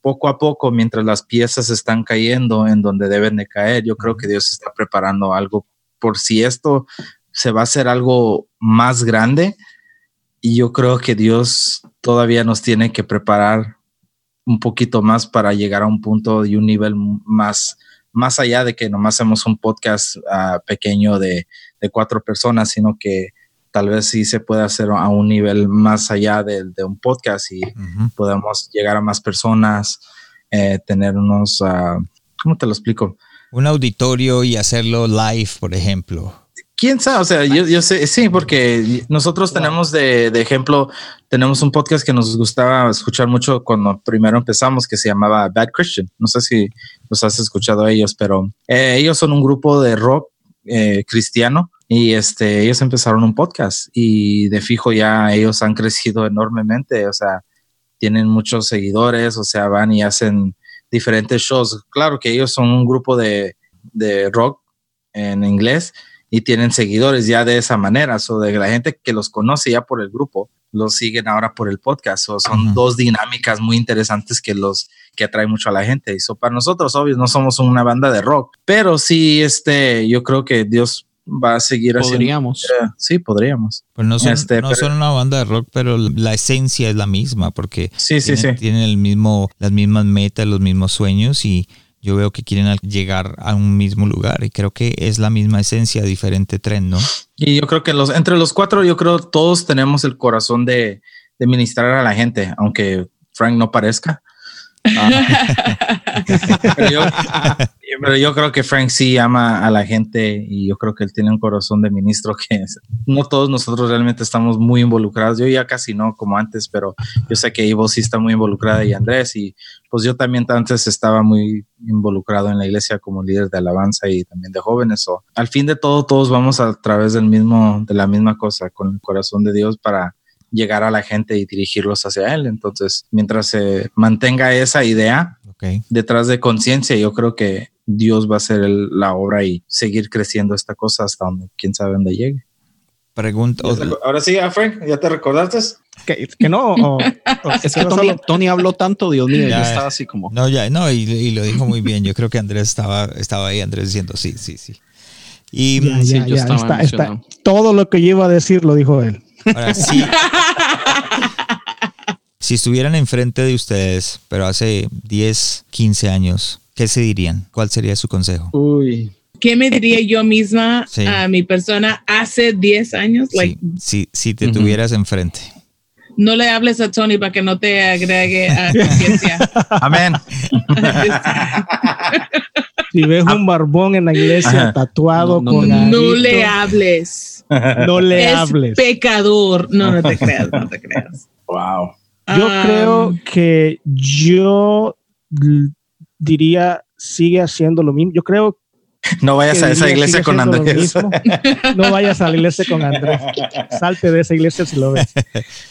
poco a poco, mientras las piezas están cayendo en donde deben de caer, yo creo que Dios está preparando algo por si esto se va a hacer algo más grande. Y yo creo que Dios todavía nos tiene que preparar un poquito más para llegar a un punto y un nivel más, más allá de que nomás hacemos un podcast ah, pequeño de, de cuatro personas, sino que tal vez sí se puede hacer a un nivel más allá de, de un podcast y podemos llegar a más personas, eh, tener unos, ah, ¿cómo te lo explico?
Un auditorio y hacerlo live, por ejemplo.
¿Quién sabe? O sea, yo, yo sé, sí, porque nosotros tenemos de, de ejemplo, tenemos un podcast que nos gustaba escuchar mucho cuando primero empezamos, que se llamaba Bad Christian. No sé si los has escuchado a ellos, pero eh, ellos son un grupo de rock eh, cristiano y este, ellos empezaron un podcast y de fijo ya ellos han crecido enormemente. O sea, tienen muchos seguidores, o sea, van y hacen diferentes shows. Claro que ellos son un grupo de, de rock en inglés y tienen seguidores ya de esa manera, o de la gente que los conoce ya por el grupo, los siguen ahora por el podcast, o son
Ujú.
dos dinámicas muy interesantes que los que atrae mucho a la gente. Y so, para nosotros, obvio, no somos una banda de rock, pero sí, este, yo creo que Dios va a seguir haciendo.
Podríamos.
Sí, podríamos.
Pues no son,
Este,
no
pero-
son una banda de rock, pero la esencia es la misma, porque
Sí, sí,
tienen,
sí.
tienen el mismo, las mismas metas, los mismos sueños y yo veo que quieren llegar a un mismo lugar y creo que es la misma esencia, diferente tren, ¿no?
Y yo creo que los, entre los cuatro, yo creo todos tenemos el corazón de, de ministrar a la gente, aunque Frank no parezca. Ah. pero, yo, creo que Frank sí ama a la gente y yo creo que él tiene un corazón de ministro que no todos nosotros realmente estamos muy involucrados. Yo ya casi no como antes, pero yo sé que Ivo sí está muy involucrada y Andrés y pues yo también antes estaba muy involucrado en la iglesia como líder de alabanza y también de jóvenes. O al fin de todo, todos vamos a través del mismo, de la misma cosa, con el corazón de Dios para llegar a la gente y dirigirlos hacia él. Entonces, mientras se mantenga esa idea detrás de conciencia, yo creo que Dios va a hacer la obra y seguir creciendo esta cosa hasta donde, quién sabe dónde llegue.
Pregunta.
Ahora sí, Frank, ¿ya te recordaste?
Que, no.
es que Tony, habló tanto, Dios mío, ya estaba así como.
No, ya, no, y, lo dijo muy bien. Yo creo que Andrés estaba, estaba ahí, Andrés diciendo sí, sí, sí.
Y ya, ya, está, todo lo que yo iba a decir lo dijo él. Ahora sí.
si estuvieran enfrente de ustedes, pero hace 10, 15 años, ¿qué se dirían? ¿Cuál sería su consejo?
Uy. ¿Qué me diría yo misma a mi persona hace 10 años?
Sí, si te tuvieras enfrente.
No le hables a Tony para que no te agregue a conciencia.
Amén.
si ves un barbón en la iglesia tatuado con.
No le hables.
No le hables.
Pecador. No, no te creas, no te creas.
Wow.
Yo ah. creo que yo diría sigue haciendo lo mismo. Yo creo
no vayas a esa iglesia con Andrés.
No vayas a la iglesia con Andrés. Salte de esa iglesia si lo ves.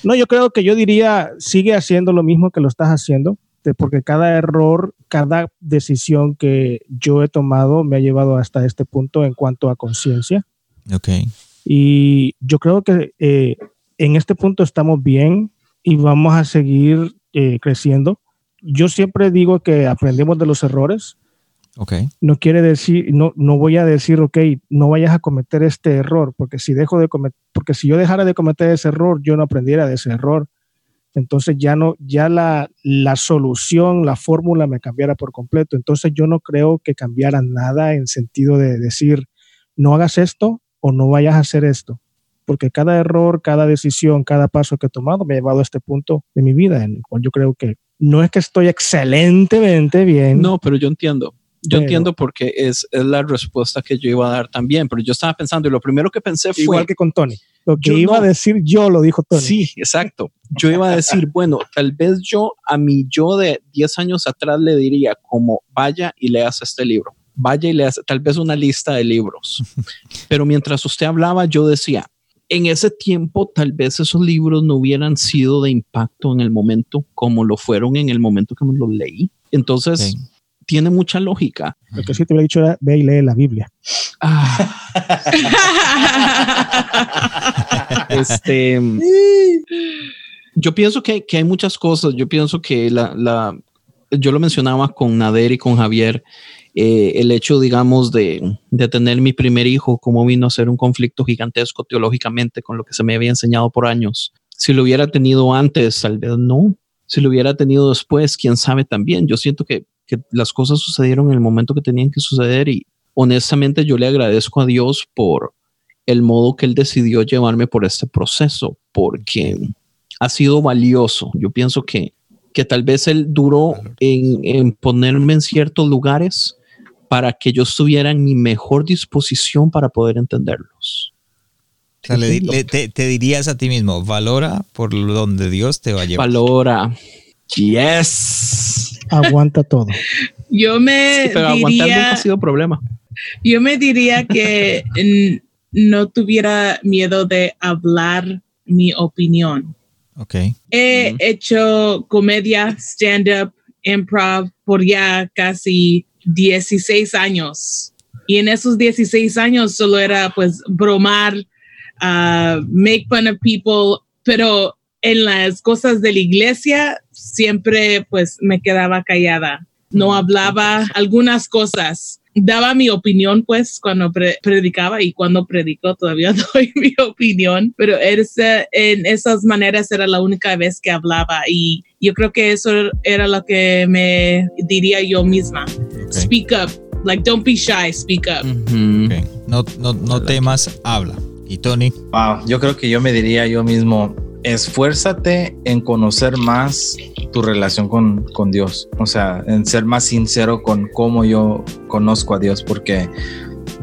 No, yo creo que yo diría, sigue haciendo lo mismo que lo estás haciendo, porque cada error, cada decisión que yo he tomado me ha llevado hasta este punto en cuanto a conciencia.
Ok.
Y yo creo que eh, en este punto estamos bien y vamos a seguir eh, creciendo. Yo siempre digo que aprendemos de los errores.
Okay.
No quiere decir, no, no voy a decir, ok, no vayas a cometer este error, porque si dejo de cometer, porque si yo dejara de cometer ese error, yo no aprendiera de ese error. Entonces ya no, ya la, la solución, la fórmula me cambiara por completo. Entonces yo no creo que cambiara nada en sentido de decir, no hagas esto, o no vayas a hacer esto. Porque cada error, cada decisión, cada paso que he tomado me ha llevado a este punto de mi vida en el cual yo creo que no es que estoy excelentemente bien.
No, pero yo entiendo. Yo entiendo porque es, es, la respuesta que yo iba a dar también, pero yo estaba pensando y lo primero que pensé fue...
Igual que con Tony. Lo que iba a decir yo lo dijo Tony.
Sí, exacto. Yo iba a decir, bueno, tal vez yo a mi yo de 10 años atrás le diría como vaya y leas este libro vaya y lea tal vez una lista de libros. Pero mientras usted hablaba, yo decía, en ese tiempo tal vez esos libros no hubieran sido de impacto en el momento como lo fueron en el momento que me los leí. Entonces, tiene mucha lógica.
Lo que sí te había dicho era, ve y lee la Biblia. Ah.
este, yo pienso que, que, hay muchas cosas. Yo pienso que la, la, yo lo mencionaba con Nader y con Javier, eh, el hecho, digamos, de, de, tener mi primer hijo, como vino a ser un conflicto gigantesco teológicamente con lo que se me había enseñado por años. Si lo hubiera tenido antes, tal vez no. Si lo hubiera tenido después, quién sabe también. Yo siento que, que las cosas sucedieron en el momento que tenían que suceder y honestamente yo le agradezco a Dios por el modo que Él decidió llevarme por este proceso, porque ha sido valioso. Yo pienso que, que tal vez Él duró en, en ponerme en ciertos lugares para que yo estuviera en mi mejor disposición para poder entenderlos.
O sea, te, dirías a ti mismo, valora por donde Dios te va a llevar.
Valora. Yes.
Aguanta todo.
Yo me
pero aguantar nunca ha sido problema.
Yo me diría que no tuviera miedo de hablar mi opinión.
Ok.
He hecho comedia, stand-up, improv por ya casi 16 años. Y en esos 16 años solo era pues bromar, uh, make fun of people, pero en las cosas de la iglesia siempre pues me quedaba callada. No hablaba algunas cosas daba mi opinión, pues, cuando predicaba y cuando predico todavía doy mi opinión, pero en esas maneras era la única vez que hablaba y yo creo que eso era lo que me diría yo misma. speak up. Like, don't be shy, speak up.
No, no, no temas, habla. Y Tony,
Wow, yo creo que yo me diría yo mismo, esfuérzate en conocer más tu relación con, con Dios, o sea, en ser más sincero con cómo yo conozco a Dios, porque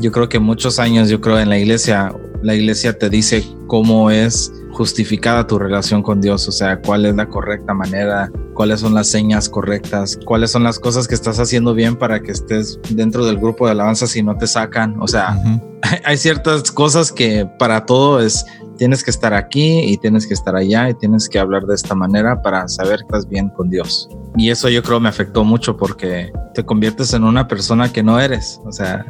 yo creo que muchos años, yo creo en la iglesia, la iglesia te dice cómo es justificada tu relación con Dios, o sea, cuál es la correcta manera, cuáles son las señas correctas, cuáles son las cosas que estás haciendo bien para que estés dentro del grupo de alabanza si no te sacan, o sea, hay ciertas cosas que para todo es tienes que estar aquí y tienes que estar allá y tienes que hablar de esta manera para saber que estás bien con Dios. Y eso yo creo me afectó mucho porque te conviertes en una persona que no eres, o sea,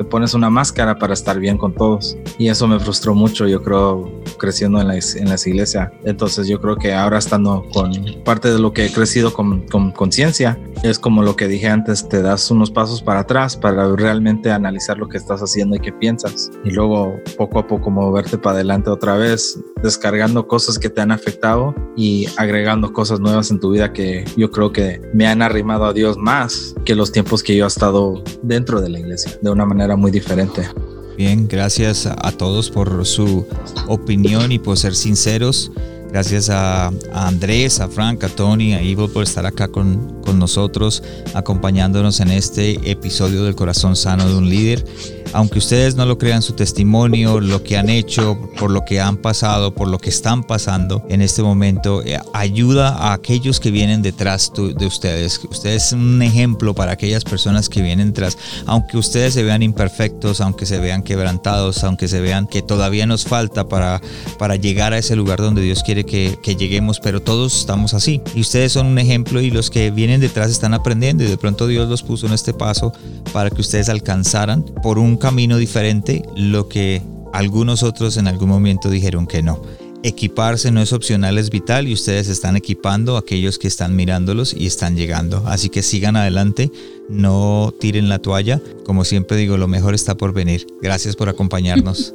te pones una máscara para estar bien con todos. Y eso me frustró mucho, yo creo, creciendo en la, en las iglesias. Entonces yo creo que ahora estando con parte de lo que he crecido con con conciencia, es como lo que dije antes, te das unos pasos para atrás para realmente analizar lo que estás haciendo y qué piensas. Y luego poco a poco moverte para adelante otra vez, descargando cosas que te han afectado y agregando cosas nuevas en tu vida que yo creo que me han arrimado a Dios más que los tiempos que yo he estado dentro de la iglesia, de una manera muy diferente.
Bien, gracias a todos por su opinión y por ser sinceros. Gracias a, a Andrés, a Frank, a Tony, a Ivo por estar acá con, con nosotros, acompañándonos en este episodio del corazón sano de un líder. Aunque ustedes no lo crean, su testimonio, lo que han hecho, por lo que han pasado, por lo que están pasando en este momento, eh, ayuda a aquellos que vienen detrás de ustedes. Ustedes son un ejemplo para aquellas personas que vienen detrás. Aunque ustedes se vean imperfectos, aunque se vean quebrantados, aunque se vean que todavía nos falta para, para llegar a ese lugar donde Dios quiere que, que lleguemos, pero todos estamos así. Y ustedes son un ejemplo y los que vienen detrás están aprendiendo y de pronto Dios los puso en este paso para que ustedes alcanzaran por un camino diferente lo que algunos otros en algún momento dijeron que no. Equiparse no es opcional, es vital y ustedes están equipando a aquellos que están mirándolos y están llegando. Así que sigan adelante, no tiren la toalla. Como siempre digo, lo mejor está por venir. Gracias por acompañarnos.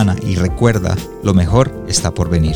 y recuerda, lo mejor está por venir.